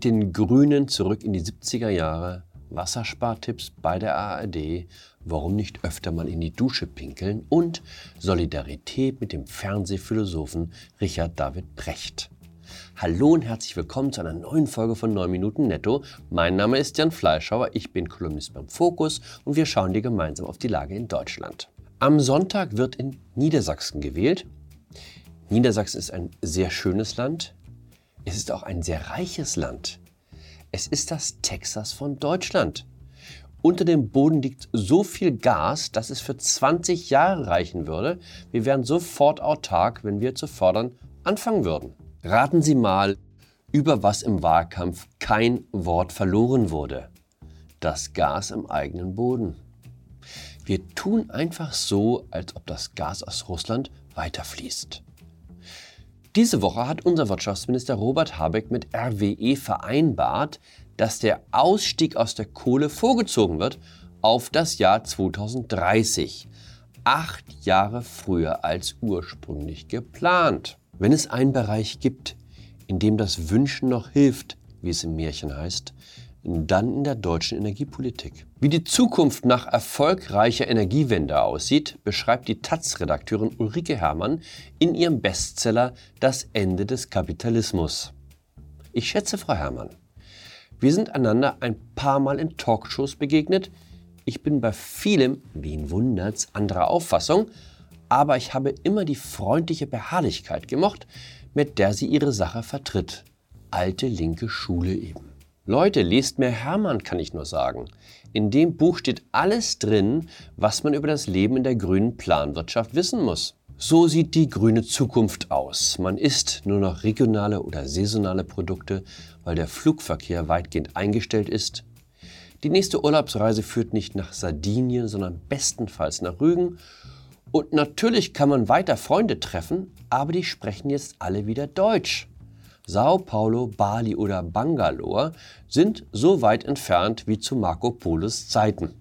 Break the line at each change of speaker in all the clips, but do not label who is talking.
Mit den Grünen zurück in die 70er Jahre, Wasserspartipps bei der ARD, warum nicht öfter mal in die Dusche pinkeln und Solidarität mit dem Fernsehphilosophen Richard David Brecht. Hallo und herzlich willkommen zu einer neuen Folge von 9 Minuten Netto. Mein Name ist Jan Fleischhauer, ich bin Kolumnist beim Fokus und wir schauen dir gemeinsam auf die Lage in Deutschland. Am Sonntag wird in Niedersachsen gewählt. Niedersachsen ist ein sehr schönes Land. Es ist auch ein sehr reiches Land. Es ist das Texas von Deutschland. Unter dem Boden liegt so viel Gas, dass es für 20 Jahre reichen würde. Wir wären sofort autark, wenn wir zu fördern anfangen würden. Raten Sie mal, über was im Wahlkampf kein Wort verloren wurde. Das Gas im eigenen Boden. Wir tun einfach so, als ob das Gas aus Russland weiterfließt. Diese Woche hat unser Wirtschaftsminister Robert Habeck mit RWE vereinbart, dass der Ausstieg aus der Kohle vorgezogen wird auf das Jahr 2030. Acht Jahre früher als ursprünglich geplant. Wenn es einen Bereich gibt, in dem das Wünschen noch hilft, wie es im Märchen heißt, dann in der deutschen Energiepolitik. Wie die Zukunft nach erfolgreicher Energiewende aussieht, beschreibt die Taz-Redakteurin Ulrike Herrmann in ihrem Bestseller Das Ende des Kapitalismus. Ich schätze Frau Herrmann. Wir sind einander ein paar Mal in Talkshows begegnet. Ich bin bei vielem, wen wundert's, anderer Auffassung, aber ich habe immer die freundliche Beharrlichkeit gemocht, mit der sie ihre Sache vertritt. Alte linke Schule eben. Leute, lest mehr Hermann, kann ich nur sagen. In dem Buch steht alles drin, was man über das Leben in der grünen Planwirtschaft wissen muss. So sieht die grüne Zukunft aus. Man isst nur noch regionale oder saisonale Produkte, weil der Flugverkehr weitgehend eingestellt ist. Die nächste Urlaubsreise führt nicht nach Sardinien, sondern bestenfalls nach Rügen. Und natürlich kann man weiter Freunde treffen, aber die sprechen jetzt alle wieder Deutsch. Sao Paulo, Bali oder Bangalore sind so weit entfernt wie zu Marco Polos Zeiten.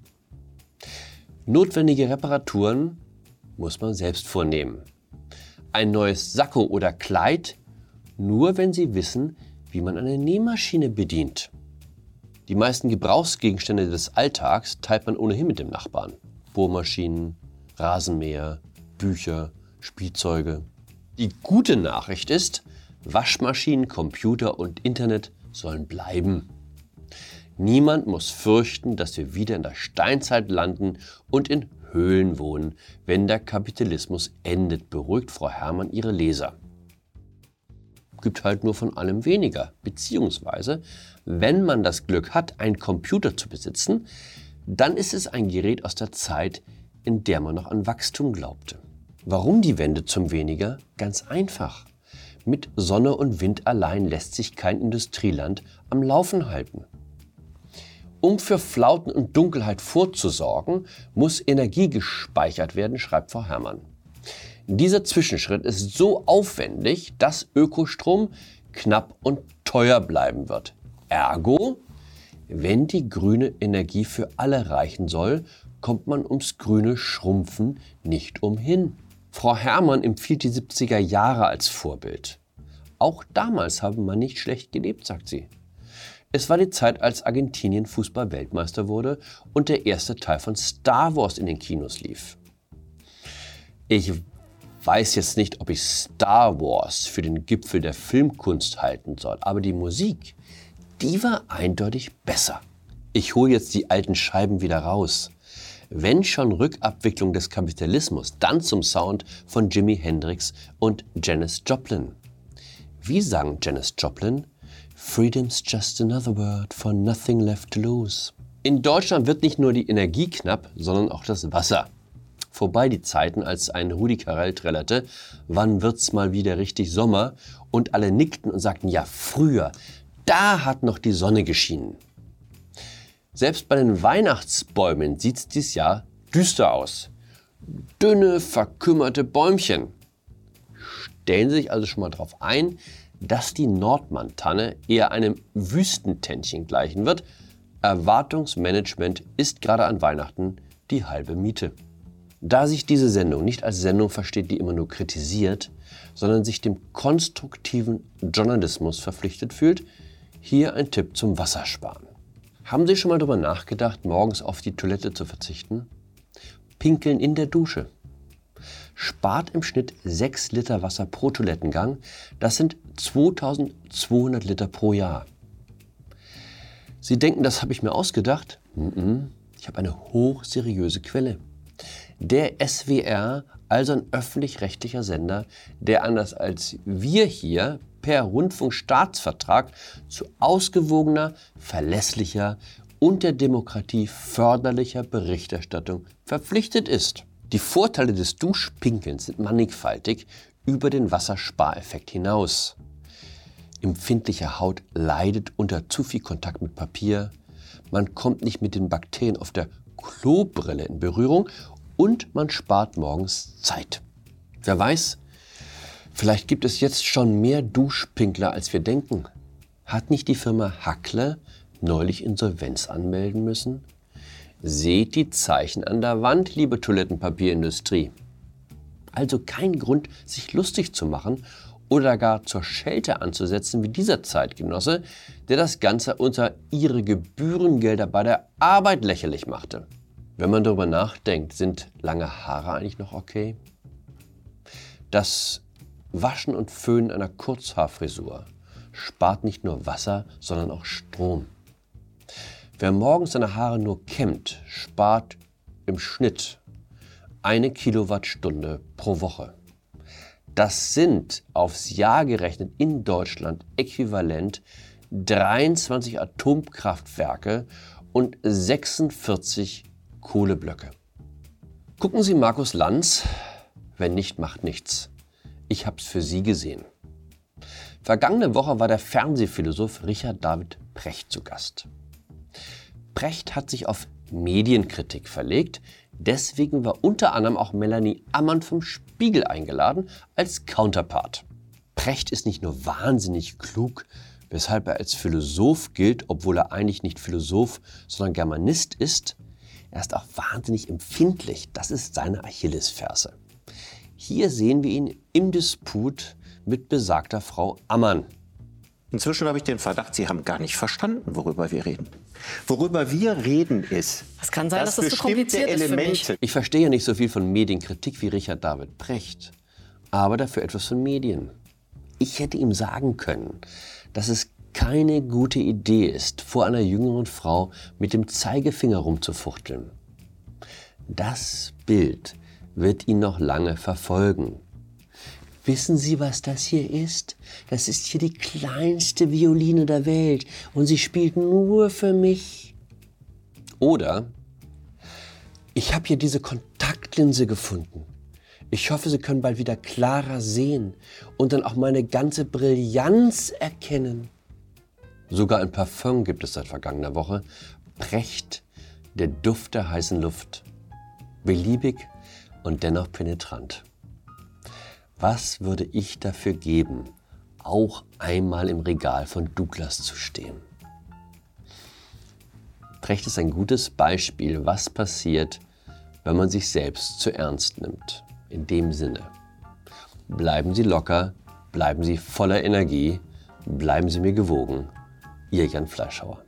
Notwendige Reparaturen muss man selbst vornehmen. Ein neues Sakko oder Kleid nur wenn Sie wissen, wie man eine Nähmaschine bedient. Die meisten Gebrauchsgegenstände des Alltags teilt man ohnehin mit dem Nachbarn. Bohrmaschinen, Rasenmäher, Bücher, Spielzeuge. Die gute Nachricht ist, Waschmaschinen, Computer und Internet sollen bleiben. Niemand muss fürchten, dass wir wieder in der Steinzeit landen und in Höhlen wohnen, wenn der Kapitalismus endet, beruhigt Frau Herrmann ihre Leser. Gibt halt nur von allem weniger. Beziehungsweise, wenn man das Glück hat, einen Computer zu besitzen, dann ist es ein Gerät aus der Zeit, in der man noch an Wachstum glaubte. Warum die Wende zum Weniger? Ganz einfach. Mit Sonne und Wind allein lässt sich kein Industrieland am Laufen halten. Um für Flauten und Dunkelheit vorzusorgen, muss Energie gespeichert werden, schreibt Frau Herrmann. Dieser Zwischenschritt ist so aufwendig, dass Ökostrom knapp und teuer bleiben wird. Ergo, wenn die grüne Energie für alle reichen soll, kommt man ums grüne Schrumpfen nicht umhin. Frau Herrmann empfiehlt die 70er Jahre als Vorbild. Auch damals habe man nicht schlecht gelebt, sagt sie. Es war die Zeit, als Argentinien Fußball-Weltmeister wurde und der erste Teil von Star Wars in den Kinos lief. Ich weiß jetzt nicht, ob ich Star Wars für den Gipfel der Filmkunst halten soll, aber die Musik, die war eindeutig besser. Ich hole jetzt die alten Scheiben wieder raus. Wenn schon Rückabwicklung des Kapitalismus, dann zum Sound von Jimi Hendrix und Janis Joplin. Wie sang Janis Joplin? Freedom's just another word for nothing left to lose. In Deutschland wird nicht nur die Energie knapp, sondern auch das Wasser. Vorbei die Zeiten, als ein Rudi Carell trällerte, wann wird's mal wieder richtig Sommer? Und alle nickten und sagten, ja, früher, da hat noch die Sonne geschienen. Selbst bei den Weihnachtsbäumen sieht's dieses Jahr düster aus. Dünne, verkümmerte Bäumchen. Stellen Sie sich also schon mal darauf ein, dass die Nordmann-Tanne eher einem Wüstentännchen gleichen wird. Erwartungsmanagement ist gerade an Weihnachten die halbe Miete. Da sich diese Sendung nicht als Sendung versteht, die immer nur kritisiert, sondern sich dem konstruktiven Journalismus verpflichtet fühlt, Hier ein Tipp zum Wassersparen. Haben Sie schon mal darüber nachgedacht, morgens auf die Toilette zu verzichten? Pinkeln in der Dusche. Spart im Schnitt 6 Liter Wasser pro Toilettengang. Das sind 2200 Liter pro Jahr. Sie denken, das habe ich mir ausgedacht? Ich habe eine hochseriöse Quelle. Der SWR, also ein öffentlich-rechtlicher Sender, der anders als wir hier per Rundfunkstaatsvertrag zu ausgewogener, verlässlicher und der Demokratie förderlicher Berichterstattung verpflichtet ist. Die Vorteile des Duschpinkelns sind mannigfaltig über den Wasserspareffekt hinaus. Empfindliche Haut leidet unter zu viel Kontakt mit Papier, man kommt nicht mit den Bakterien auf der Klobrille in Berührung und man spart morgens Zeit. Wer weiß, vielleicht gibt es jetzt schon mehr Duschpinkler, als wir denken. Hat nicht die Firma Hackler neulich Insolvenz anmelden müssen? Seht die Zeichen an der Wand, liebe Toilettenpapierindustrie. Also kein Grund, sich lustig zu machen oder gar zur Schelte anzusetzen wie dieser Zeitgenosse, der das Ganze unter ihre Gebührengelder bei der Arbeit lächerlich machte. Wenn man darüber nachdenkt, sind lange Haare eigentlich noch okay? Das Waschen und Föhnen einer Kurzhaarfrisur spart nicht nur Wasser, sondern auch Strom. Wer morgens seine Haare nur kämmt, spart im Schnitt eine Kilowattstunde pro Woche. Das sind aufs Jahr gerechnet in Deutschland äquivalent 23 Atomkraftwerke und 46 Kohleblöcke. Gucken Sie Markus Lanz, wenn nicht, macht nichts. Ich hab's für Sie gesehen. Vergangene Woche war der Fernsehphilosoph Richard David Precht zu Gast. Precht hat sich auf Medienkritik verlegt, Deswegen war unter anderem auch Melanie Ammann vom Spiegel eingeladen als Counterpart. Precht ist nicht nur wahnsinnig klug, weshalb er als Philosoph gilt, obwohl er eigentlich nicht Philosoph, sondern Germanist ist. Er ist auch wahnsinnig empfindlich. Das ist seine Achillesferse. Hier sehen wir ihn im Disput mit besagter Frau Ammann.
Inzwischen habe ich den Verdacht, Sie haben gar nicht verstanden, worüber wir reden. Worüber wir reden ist,
es kann sein, dass, dass
das
zu kompliziert
Elemente.
ist für mich.
Ich verstehe ja nicht so viel von Medienkritik wie Richard David Precht, aber dafür etwas von Medien. Ich hätte ihm sagen können, dass es keine gute Idee ist, vor einer jüngeren Frau mit dem Zeigefinger rumzufuchteln. Das Bild wird ihn noch lange verfolgen. Wissen Sie, was das hier ist? Das ist hier die kleinste Violine der Welt und sie spielt nur für mich. Oder ich habe hier diese Kontaktlinse gefunden. Ich hoffe, Sie können bald wieder klarer sehen und dann auch meine ganze Brillanz erkennen. Sogar ein Parfum gibt es seit vergangener Woche. Precht, der Duft der heißen Luft. Beliebig und dennoch penetrant. Was würde ich dafür geben, auch einmal im Regal von Douglas zu stehen? Precht ist ein gutes Beispiel, was passiert, wenn man sich selbst zu ernst nimmt. In dem Sinne, bleiben Sie locker, bleiben Sie voller Energie, bleiben Sie mir gewogen. Ihr Jan Fleischhauer.